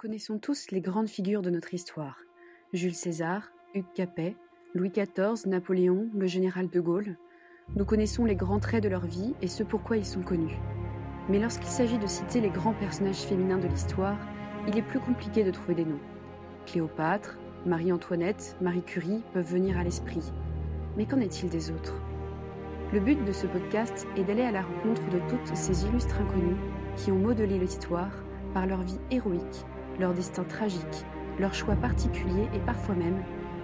connaissons tous les grandes figures de notre histoire. Jules César, Hugues Capet, Louis XIV, Napoléon, le général de Gaulle. Nous connaissons les grands traits de leur vie et ce pourquoi ils sont connus. Mais lorsqu'il s'agit de citer les grands personnages féminins de l'histoire, il est plus compliqué de trouver des noms. Cléopâtre, Marie-Antoinette, Marie Curie peuvent venir à l'esprit. Mais qu'en est-il des autres? Le but de ce podcast est d'aller à la rencontre de toutes ces illustres inconnues qui ont modelé l'histoire par leur vie héroïque, leur destin tragique, leurs choix particuliers et parfois même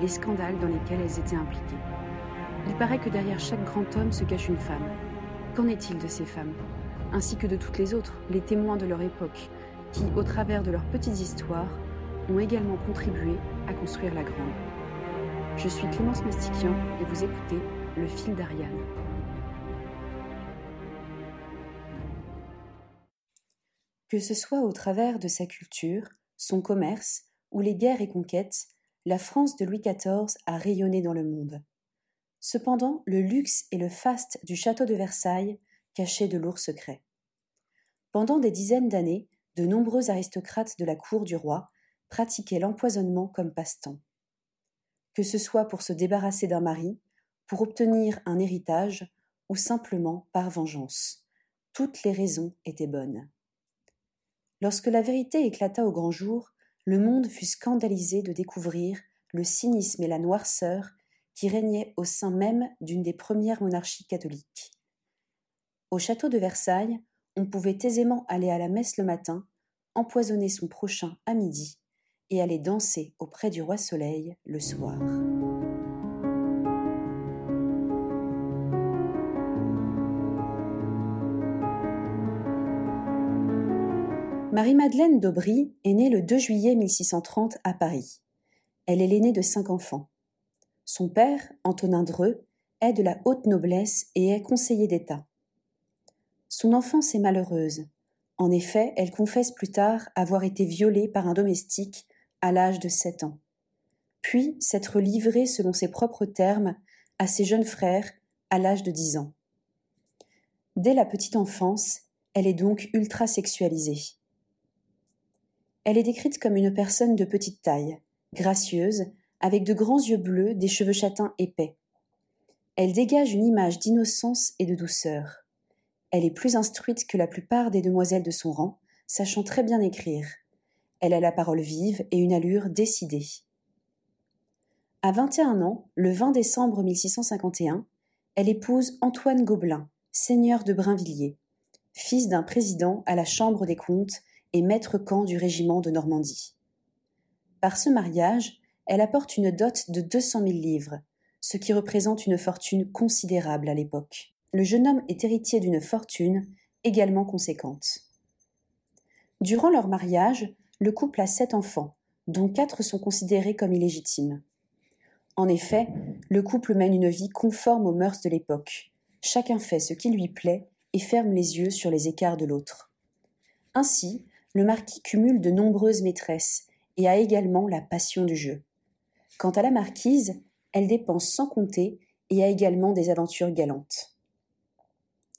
les scandales dans lesquels elles étaient impliquées. Il paraît que derrière chaque grand homme se cache une femme. Qu'en est-il de ces femmes? Ainsi que de toutes les autres, les témoins de leur époque, qui, au travers de leurs petites histoires, ont également contribué à construire la grande. Je suis Clémence Mestiquian et vous écoutez Le fil d'Ariane. Que ce soit au travers de sa culture, son commerce ou les guerres et conquêtes, la France de Louis XIV a rayonné dans le monde. Cependant, le luxe et le faste du château de Versailles cachaient de lourds secrets. Pendant des dizaines d'années, de nombreux aristocrates de la cour du roi pratiquaient l'empoisonnement comme passe-temps. Que ce soit pour se débarrasser d'un mari, pour obtenir un héritage ou simplement par vengeance, toutes les raisons étaient bonnes. Lorsque la vérité éclata au grand jour, le monde fut scandalisé de découvrir le cynisme et la noirceur qui régnaient au sein même d'une des premières monarchies catholiques. Au château de Versailles, on pouvait aisément aller à la messe le matin, empoisonner son prochain à midi et aller danser auprès du roi Soleil le soir. Marie-Madeleine d'Aubry est née le 2 juillet 1630 à Paris. Elle est l'aînée de cinq enfants. Son père, Antonin Dreux, est de la haute noblesse et est conseiller d'État. Son enfance est malheureuse. En effet, elle confesse plus tard avoir été violée par un domestique à l'âge de sept ans, puis s'être livrée selon ses propres termes à ses jeunes frères à l'âge de dix ans. Dès la petite enfance, elle est donc ultra sexualisée. Elle est décrite comme une personne de petite taille, gracieuse, avec de grands yeux bleus, des cheveux châtains épais. Elle dégage une image d'innocence et de douceur. Elle est plus instruite que la plupart des demoiselles de son rang, sachant très bien écrire. Elle a la parole vive et une allure décidée. À 21 ans, le 20 décembre 1651, elle épouse Antoine Gobelin, seigneur de Brinvilliers, fils d'un président à la Chambre des comptes et maître camp du régiment de Normandie. Par ce mariage, elle apporte une dot de 200 000 livres, ce qui représente une fortune considérable à l'époque. Le jeune homme est héritier d'une fortune également conséquente. Durant leur mariage, le couple a sept enfants, dont quatre sont considérés comme illégitimes. En effet, le couple mène une vie conforme aux mœurs de l'époque. Chacun fait ce qui lui plaît et ferme les yeux sur les écarts de l'autre. Ainsi, le marquis cumule de nombreuses maîtresses et a également la passion du jeu. Quant à la marquise, elle dépense sans compter et a également des aventures galantes.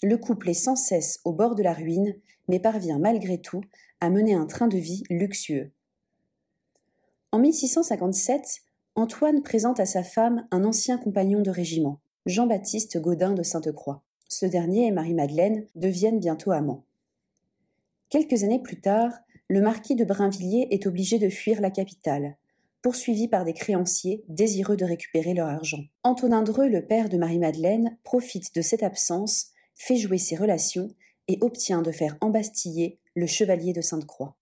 Le couple est sans cesse au bord de la ruine, mais parvient malgré tout à mener un train de vie luxueux. En 1657, Antoine présente à sa femme un ancien compagnon de régiment, Jean-Baptiste Gaudin de Sainte-Croix. Ce dernier et Marie-Madeleine deviennent bientôt amants. Quelques années plus tard, le marquis de Brinvilliers est obligé de fuir la capitale, poursuivi par des créanciers désireux de récupérer leur argent. Antonin Dreux, le père de Marie-Madeleine, profite de cette absence, fait jouer ses relations et obtient de faire embastiller le chevalier de Sainte-Croix.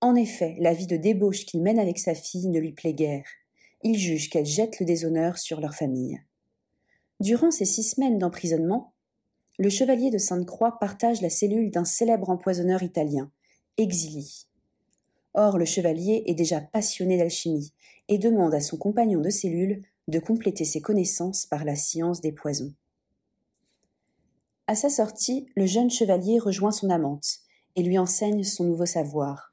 En effet, la vie de débauche qu'il mène avec sa fille ne lui plaît guère. Il juge qu'elle jette le déshonneur sur leur famille. Durant ces six semaines d'emprisonnement, le chevalier de Sainte-Croix partage la cellule d'un célèbre empoisonneur italien, Exili. Or, le chevalier est déjà passionné d'alchimie et demande à son compagnon de cellule de compléter ses connaissances par la science des poisons. À sa sortie, le jeune chevalier rejoint son amante et lui enseigne son nouveau savoir.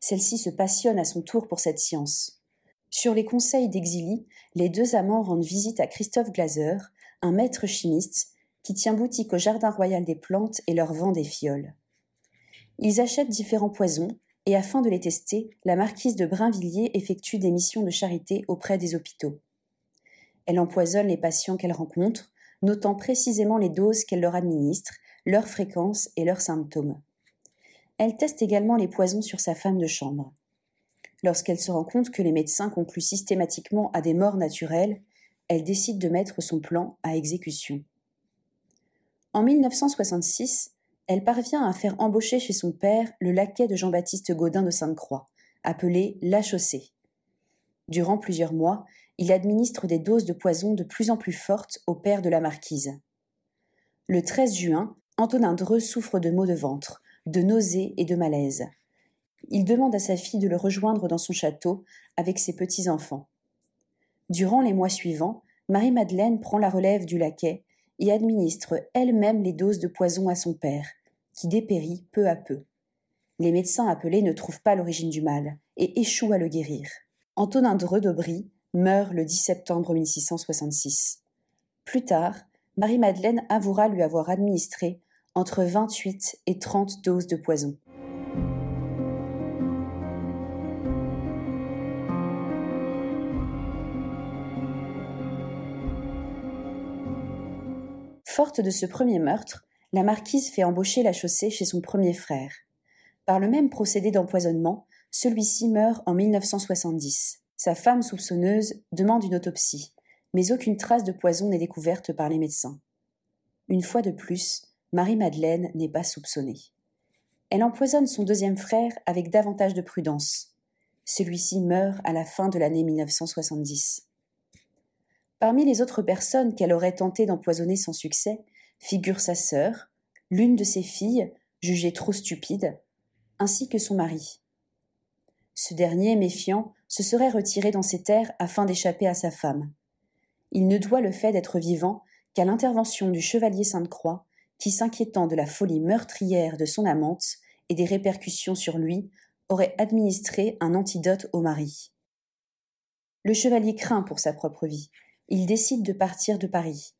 Celle-ci se passionne à son tour pour cette science. Sur les conseils d'Exili, les deux amants rendent visite à Christophe Glaser, un maître chimiste qui tient boutique au Jardin royal des plantes et leur vend des fioles. Ils achètent différents poisons et afin de les tester, la marquise de Brinvilliers effectue des missions de charité auprès des hôpitaux. Elle empoisonne les patients qu'elle rencontre, notant précisément les doses qu'elle leur administre, leur fréquence et leurs symptômes. Elle teste également les poisons sur sa femme de chambre. Lorsqu'elle se rend compte que les médecins concluent systématiquement à des morts naturelles, elle décide de mettre son plan à exécution. En 1966, elle parvient à faire embaucher chez son père le laquais de Jean-Baptiste Gaudin de Sainte-Croix, appelé La Chaussée. Durant plusieurs mois, il administre des doses de poison de plus en plus fortes au père de la marquise. Le 13 juin, Antonin Dreux souffre de maux de ventre, de nausées et de malaise. Il demande à sa fille de le rejoindre dans son château avec ses petits-enfants. Durant les mois suivants, Marie-Madeleine prend la relève du laquais et administre elle-même les doses de poison à son père, qui dépérit peu à peu. Les médecins appelés ne trouvent pas l'origine du mal et échouent à le guérir. Antonin de Redobry meurt le 10 septembre 1666. Plus tard, Marie-Madeleine avouera lui avoir administré entre 28 et 30 doses de poison. Forte de ce premier meurtre, la marquise fait embaucher la chaussée chez son premier frère. Par le même procédé d'empoisonnement, celui-ci meurt en 1970. Sa femme soupçonneuse demande une autopsie, mais aucune trace de poison n'est découverte par les médecins. Une fois de plus, Marie-Madeleine n'est pas soupçonnée. Elle empoisonne son deuxième frère avec davantage de prudence. Celui-ci meurt à la fin de l'année 1970. Parmi les autres personnes qu'elle aurait tenté d'empoisonner sans succès, figure sa sœur, l'une de ses filles, jugée trop stupide, ainsi que son mari. Ce dernier, méfiant, se serait retiré dans ses terres afin d'échapper à sa femme. Il ne doit le fait d'être vivant qu'à l'intervention du chevalier Sainte-Croix, qui, s'inquiétant de la folie meurtrière de son amante et des répercussions sur lui, aurait administré un antidote au mari. Le chevalier craint pour sa propre vie. Il décide de partir de Paris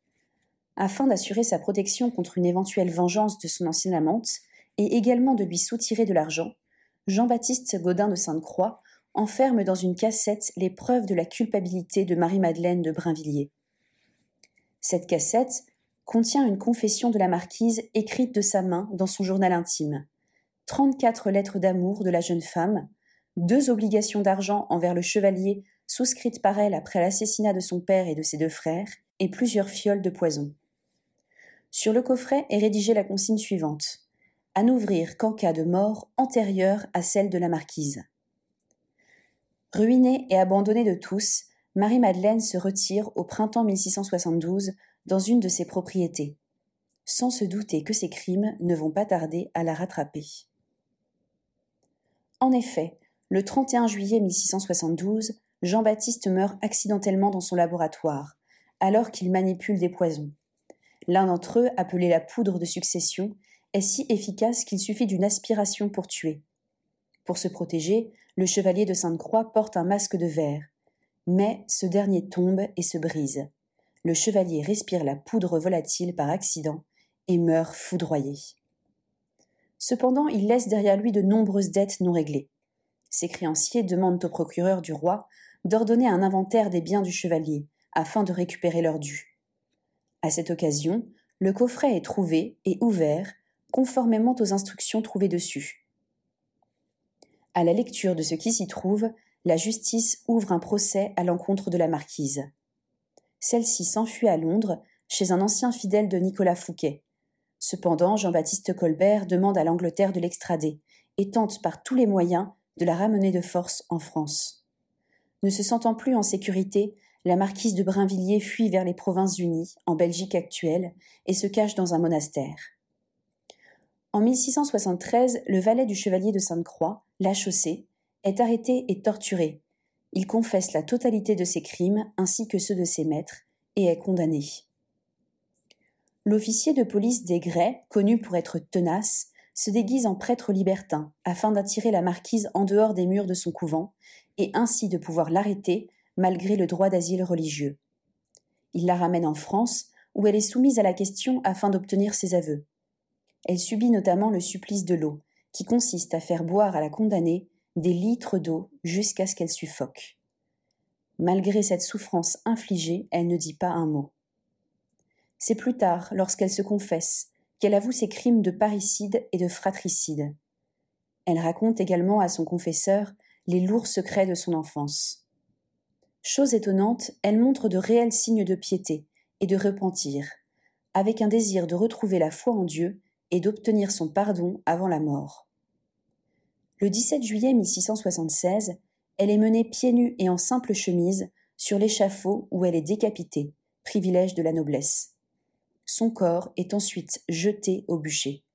afin d'assurer sa protection contre une éventuelle vengeance de son ancienne amante et également de lui soutirer de l'argent, Jean-Baptiste Gaudin de Sainte-Croix enferme dans une cassette les preuves de la culpabilité de Marie-Madeleine de Brinvilliers. Cette cassette contient une confession de la marquise écrite de sa main dans son journal intime, 34 lettres d'amour de la jeune femme, deux obligations d'argent envers le chevalier souscrites par elle après l'assassinat de son père et de ses deux frères, et plusieurs fioles de poison. Sur le coffret est rédigée la consigne suivante à n'ouvrir qu'en cas de mort antérieure à celle de la marquise. Ruinée et abandonnée de tous, Marie-Madeleine se retire au printemps 1672 dans une de ses propriétés, sans se douter que ses crimes ne vont pas tarder à la rattraper. En effet, le 31 juillet 1672, Jean-Baptiste meurt accidentellement dans son laboratoire, alors qu'il manipule des poisons. L'un d'entre eux, appelé la poudre de succession, est si efficace qu'il suffit d'une aspiration pour tuer. Pour se protéger, le chevalier de Sainte-Croix porte un masque de verre. Mais ce dernier tombe et se brise. Le chevalier respire la poudre volatile par accident et meurt foudroyé. Cependant, il laisse derrière lui de nombreuses dettes non réglées. Ses créanciers demandent au procureur du roi d'ordonner un inventaire des biens du chevalier, afin de récupérer leurs dû. À cette occasion, le coffret est trouvé et ouvert conformément aux instructions trouvées dessus. À la lecture de ce qui s'y trouve, la justice ouvre un procès à l'encontre de la marquise. Celle-ci s'enfuit à Londres chez un ancien fidèle de Nicolas Fouquet. Cependant, Jean-Baptiste Colbert demande à l'Angleterre de l'extrader et tente par tous les moyens de la ramener de force en France. Ne se sentant plus en sécurité, la marquise de Brinvilliers fuit vers les Provinces-Unies, en Belgique actuelle, et se cache dans un monastère. En 1673, le valet du chevalier de Sainte-Croix, La Chaussée, est arrêté et torturé. Il confesse la totalité de ses crimes ainsi que ceux de ses maîtres et est condamné. L'officier de police Desgrais, connu pour être tenace, se déguise en prêtre libertin afin d'attirer la marquise en dehors des murs de son couvent et ainsi de pouvoir l'arrêter malgré le droit d'asile religieux. Il la ramène en France, où elle est soumise à la question afin d'obtenir ses aveux. Elle subit notamment le supplice de l'eau, qui consiste à faire boire à la condamnée des litres d'eau jusqu'à ce qu'elle suffoque. Malgré cette souffrance infligée, elle ne dit pas un mot. C'est plus tard, lorsqu'elle se confesse, qu'elle avoue ses crimes de parricide et de fratricide. Elle raconte également à son confesseur les lourds secrets de son enfance. Chose étonnante, elle montre de réels signes de piété et de repentir, avec un désir de retrouver la foi en Dieu et d'obtenir son pardon avant la mort. Le 17 juillet 1676, elle est menée pieds nus et en simple chemise sur l'échafaud où elle est décapitée, privilège de la noblesse. Son corps est ensuite jeté au bûcher.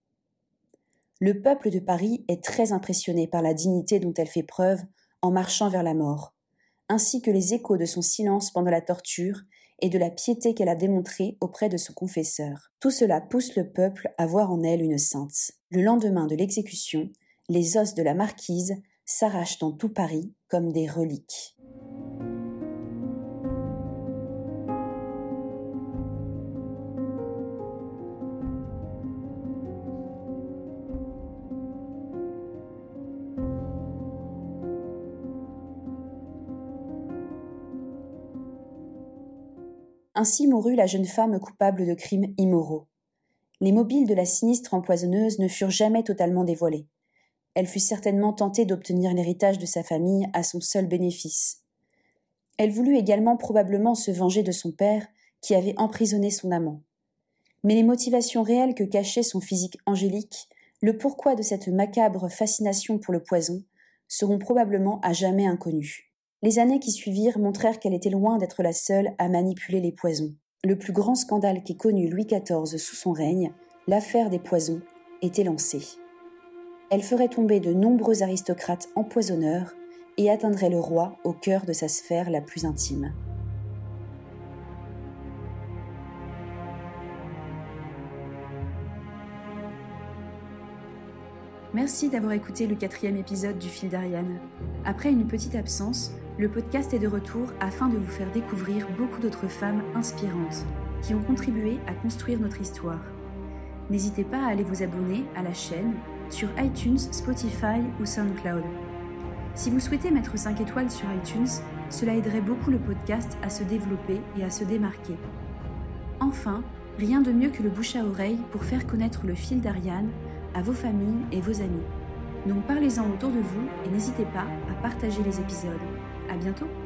Le peuple de Paris est très impressionné par la dignité dont elle fait preuve en marchant vers la mort, ainsi que les échos de son silence pendant la torture et de la piété qu'elle a démontrée auprès de son confesseur. Tout cela pousse le peuple à voir en elle une sainte. Le lendemain de l'exécution, les os de la marquise s'arrachent dans tout Paris comme des reliques. Ainsi mourut la jeune femme coupable de crimes immoraux. Les mobiles de la sinistre empoisonneuse ne furent jamais totalement dévoilés elle fut certainement tentée d'obtenir l'héritage de sa famille à son seul bénéfice. Elle voulut également probablement se venger de son père, qui avait emprisonné son amant. Mais les motivations réelles que cachait son physique angélique, le pourquoi de cette macabre fascination pour le poison, seront probablement à jamais inconnus. Les années qui suivirent montrèrent qu'elle était loin d'être la seule à manipuler les poisons. Le plus grand scandale qu'ait connu Louis XIV sous son règne, l'affaire des poisons, était lancée elle ferait tomber de nombreux aristocrates empoisonneurs et atteindrait le roi au cœur de sa sphère la plus intime. Merci d'avoir écouté le quatrième épisode du fil d'Ariane. Après une petite absence, le podcast est de retour afin de vous faire découvrir beaucoup d'autres femmes inspirantes qui ont contribué à construire notre histoire. N'hésitez pas à aller vous abonner à la chaîne sur iTunes, Spotify ou SoundCloud. Si vous souhaitez mettre 5 étoiles sur iTunes, cela aiderait beaucoup le podcast à se développer et à se démarquer. Enfin, rien de mieux que le bouche à oreille pour faire connaître le fil d'Ariane à vos familles et vos amis. Donc parlez-en autour de vous et n'hésitez pas à partager les épisodes. À bientôt!